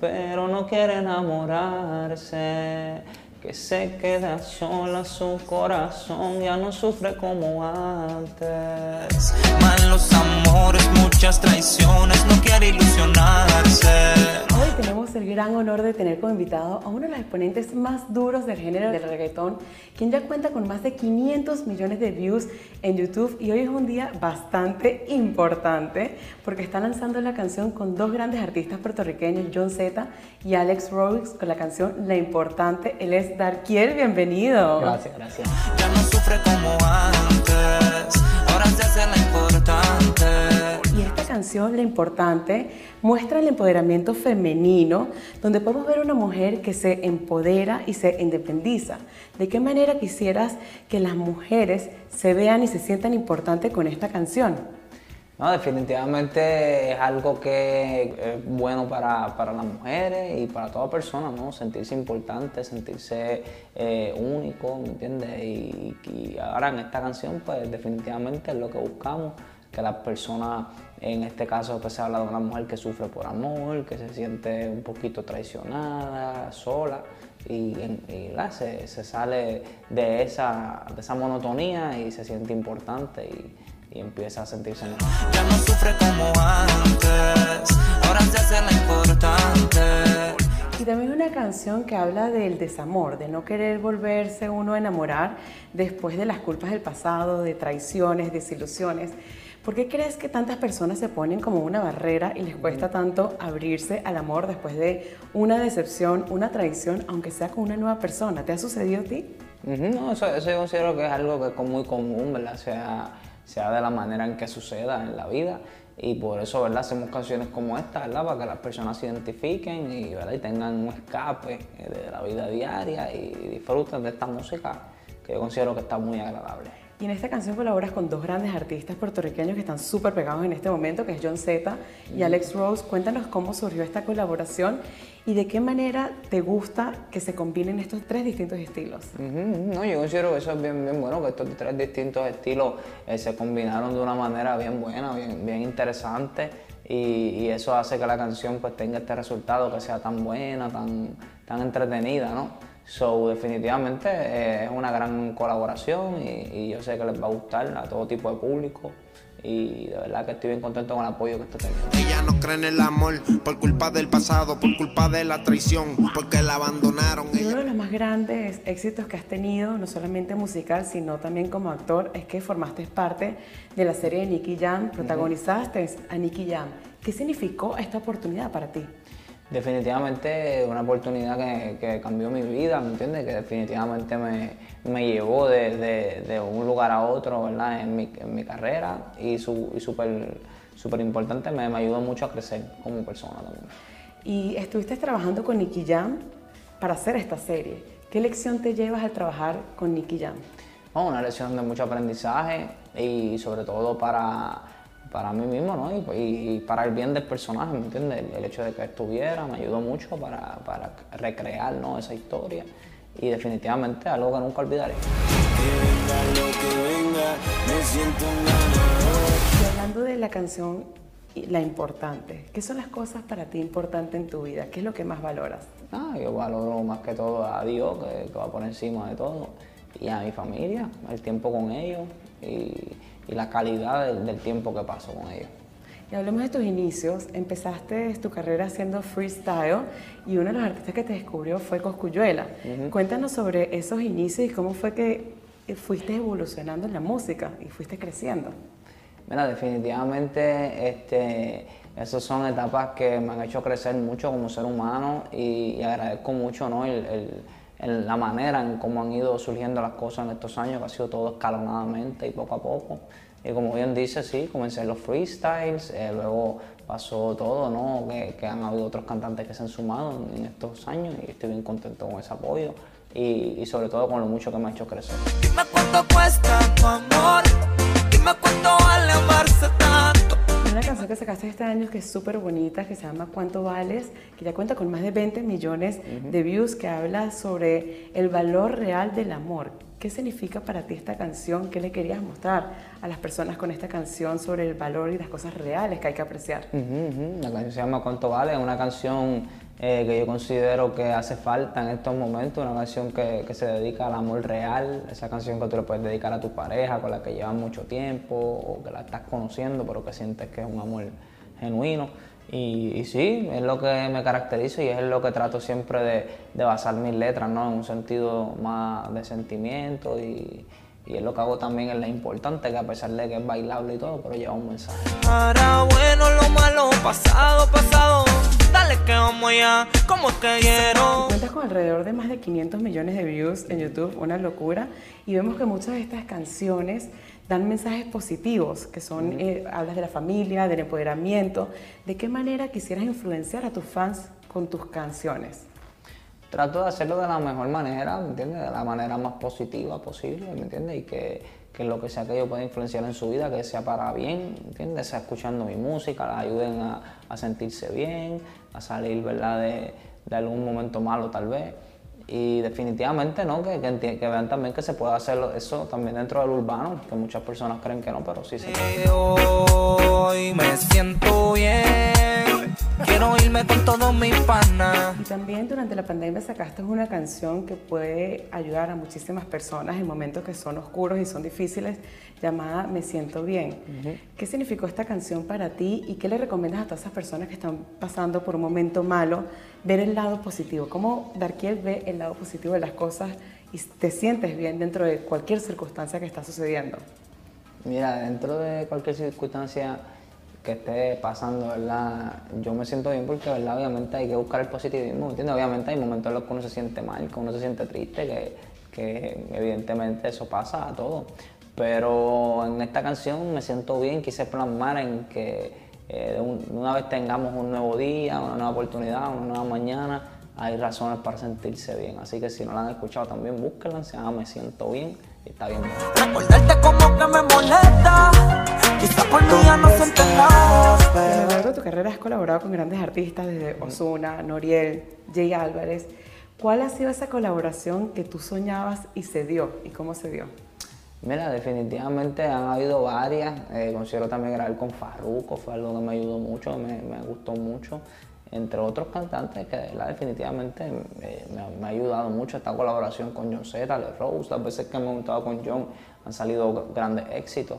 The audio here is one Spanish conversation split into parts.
pero no quiere enamorarse. Que se queda sola, su corazón ya no sufre como antes. Malos amores, muchas traiciones, no quiere ilusionarse. Tenemos el gran honor de tener como invitado a uno de los exponentes más duros del género del reggaetón, quien ya cuenta con más de 500 millones de views en YouTube y hoy es un día bastante importante porque está lanzando la canción con dos grandes artistas puertorriqueños, John Z y Alex Rose, con la canción La Importante. Él es Darkiel, bienvenido. Gracias, gracias. Ya no sufre como antes, ahora se hace la importante. Esta canción, La Importante, muestra el empoderamiento femenino, donde podemos ver una mujer que se empodera y se independiza. ¿De qué manera quisieras que las mujeres se vean y se sientan importantes con esta canción? No, definitivamente es algo que es bueno para, para las mujeres y para toda persona, ¿no? Sentirse importante, sentirse eh, único, ¿me entiendes? Y, y ahora en esta canción, pues definitivamente es lo que buscamos, que las personas, en este caso que se habla de una mujer que sufre por amor, que se siente un poquito traicionada, sola, y, y, se, se sale de esa, de esa monotonía y se siente importante y, y empieza a sentirse mejor. Ya no sufre como antes, ahora se hace la importante. Y también una canción que habla del desamor, de no querer volverse uno a enamorar después de las culpas del pasado, de traiciones, desilusiones. ¿Por qué crees que tantas personas se ponen como una barrera y les cuesta tanto abrirse al amor después de una decepción, una traición, aunque sea con una nueva persona? ¿Te ha sucedido a ti? No, eso, eso yo considero que es algo que es muy común, ¿verdad? Sea, sea de la manera en que suceda en la vida. Y por eso, ¿verdad? Hacemos canciones como esta, ¿verdad? Para que las personas se identifiquen y, ¿verdad? y tengan un escape eh, de la vida diaria y disfruten de esta música que yo considero que está muy agradable. Y en esta canción colaboras con dos grandes artistas puertorriqueños que están súper pegados en este momento, que es John Z y Alex Rose. Cuéntanos cómo surgió esta colaboración y de qué manera te gusta que se combinen estos tres distintos estilos. Ujú, ujú. No, yo considero que eso es bien, bien bueno, que estos tres distintos estilos eh, se combinaron de una manera bien buena, bien, bien interesante y, y eso hace que la canción pues tenga este resultado, que sea tan buena, tan, tan entretenida, ¿no? So, definitivamente eh, es una gran colaboración y, y yo sé que les va a gustar a todo tipo de público y de verdad que estoy bien contento con el apoyo que está teniendo. Ella no cree en el amor por culpa del pasado, por culpa de la traición, porque la abandonaron. Y uno de los más grandes éxitos que has tenido, no solamente musical, sino también como actor, es que formaste parte de la serie de Nicky Jam, protagonizaste a Nicky Jam. ¿Qué significó esta oportunidad para ti? Definitivamente una oportunidad que, que cambió mi vida, ¿me entiendes? Que definitivamente me, me llevó de, de- de un lugar a otro, ¿verdad? En mi, en mi carrera y su- y súper súper importante, me, me ayudó mucho a crecer como persona también. Y estuviste trabajando con Nicky Jam para hacer esta serie. ¿Qué lección te llevas al trabajar con Nicky Jam? Una lección de mucho aprendizaje y sobre todo para, para mí mismo, ¿no? Y, para el bien del personaje, ¿me entiendes? El, el hecho de que estuviera me ayudó mucho para, para recrear, ¿no? Esa historia y definitivamente algo que nunca olvidaré. Y hablando de la canción La Importante, ¿qué son las cosas para ti importantes en tu vida? ¿Qué es lo que más valoras? Ah, yo valoro más que todo a Dios, que, que va por encima de todo, y a mi familia, el tiempo con ellos y, y la calidad del, del tiempo que paso con ellos. Y hablemos de tus inicios. Empezaste tu carrera haciendo freestyle y uno de los artistas que te descubrió fue Coscuyuela. Cuéntanos sobre esos inicios y cómo fue que fuiste evolucionando en la música y fuiste creciendo. Mira, definitivamente este, esas son etapas que me han hecho crecer mucho como ser humano y, y agradezco mucho ¿no? el, el- el- la manera en cómo han ido surgiendo las cosas en estos años, que ha sido todo escalonadamente y poco a poco. Y como bien dice, sí, comencé en los freestyles, eh, luego pasó todo, ¿no? Que, han habido otros cantantes que se han sumado en, estos años y estoy bien contento con ese apoyo y, sobre todo con lo mucho que me ha hecho crecer. Que sacaste este año que es súper bonita, que se llama ¿Cuánto vales? que ya cuenta con más de 20 millones de views, que habla sobre el valor real del amor. ¿Qué significa para ti esta canción? ¿Qué le querías mostrar a las personas con esta canción sobre el valor y las cosas reales que hay que apreciar? Ujú, ujú. La canción se llama Cuánto Vale, es una canción eh, que yo considero que hace falta en estos momentos, una canción que, que, se dedica al amor real, esa canción que tú le puedes dedicar a tu pareja con la que llevas mucho tiempo o que la estás conociendo pero que sientes que es un amor genuino. Y, sí, es lo que me caracteriza y es lo que trato siempre de, de basar mis letras, ¿no? En un sentido más de sentimiento y, y es lo que hago también es lo importante, que a pesar de que es bailable y todo, pero lleva un mensaje. Lo malo, pasado, pasado, dale que vamos allá, como que quiero. Cuentas con alrededor de más de 500 millones de views en YouTube, una locura, y vemos que muchas de estas canciones dan mensajes positivos, que son, eh, hablas de la familia, del empoderamiento. ¿De qué manera quisieras influenciar a tus fans con tus canciones? Trato de hacerlo de la mejor manera, ¿me entiendes? De la manera más positiva posible, ¿me entiendes? Y que, que lo que sea que yo pueda influenciar en su vida, que sea para bien, ¿me entiendes? Sea escuchando mi música, la ayuden a, a sentirse bien, a salir, ¿verdad? De, de algún momento malo tal vez y definitivamente no, que, que, vean también que se puede hacer eso también dentro del urbano, que muchas personas creen que no, pero sí se puede. Hoy me siento bien, quiero irme con todos mis panas. Y también durante la pandemia sacaste una canción que puede ayudar a muchísimas personas en momentos que son oscuros y son difíciles, llamada Me siento bien. Uh -huh. ¿Qué significó esta canción para ti y qué le recomiendas a todas esas personas que están pasando por un momento malo, ver el lado positivo? ¿Cómo Darkiel ve el lado positivo de las cosas y te sientes bien dentro de cualquier circunstancia que está sucediendo? Mira, dentro de cualquier circunstancia que esté pasando, ¿verdad? Yo me siento bien porque, ¿verdad? Obviamente hay que buscar el positivismo, ¿entiendes? Obviamente hay momentos en los que uno se siente mal, que uno se siente triste, que, evidentemente eso pasa a todos. Pero en esta canción me siento bien, quise plasmar en que eh, un, una vez tengamos un nuevo día, una nueva oportunidad, una nueva mañana, hay razones para sentirse bien. Así que si no la han escuchado también búsquenla, se llama Me Siento Bien y está bien. Colaborado con grandes artistas desde Ozuna, Noriel, Jay Álvarez. ¿Cuál ha sido esa colaboración que tú soñabas y se dio? ¿Y cómo se dio? Mira, definitivamente han habido varias. Eh, considero también grabar con Farruko, fue algo que me ayudó mucho, me, me gustó mucho. Entre otros cantantes que ¿verdad? definitivamente eh, me, me, ha ayudado mucho esta colaboración con John Z, Rose. Las veces que me he juntado con John han salido grandes éxitos.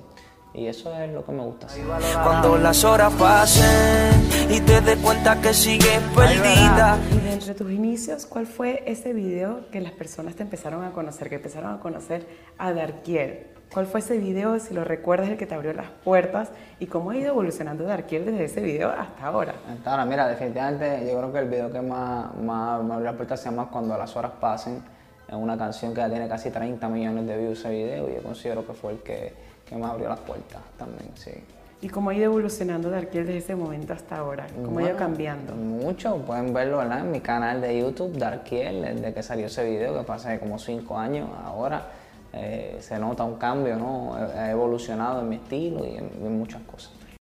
Y eso es lo que me gusta hacer. Cuando las horas pasen y te des cuenta que sigues perdida. Y de entre tus inicios, ¿cuál fue ese video que las personas te empezaron a conocer, que empezaron a conocer a Darkiel? ¿Cuál fue ese video, si lo recuerdas, el que te abrió las puertas y cómo ha ido evolucionando Darkiel desde ese video hasta ahora? Hasta ahora, mira, definitivamente yo creo que el video que más, más me abrió las puertas se llama Cuando las horas pasen. Es una canción que ya tiene casi 30 millones de views ese video y yo considero que fue el que, que me abrió las puertas también, sí. ¿Y cómo ha ido evolucionando Darkiel desde ese momento hasta ahora? ¿Cómo bueno, ha ido cambiando? Mucho, pueden verlo ¿verdad? en mi canal de YouTube, Darkiel, desde que salió ese video, que pasa como 5 años ahora. Eh, se nota un cambio, ¿no? He evolucionado en mi estilo y en, en muchas cosas.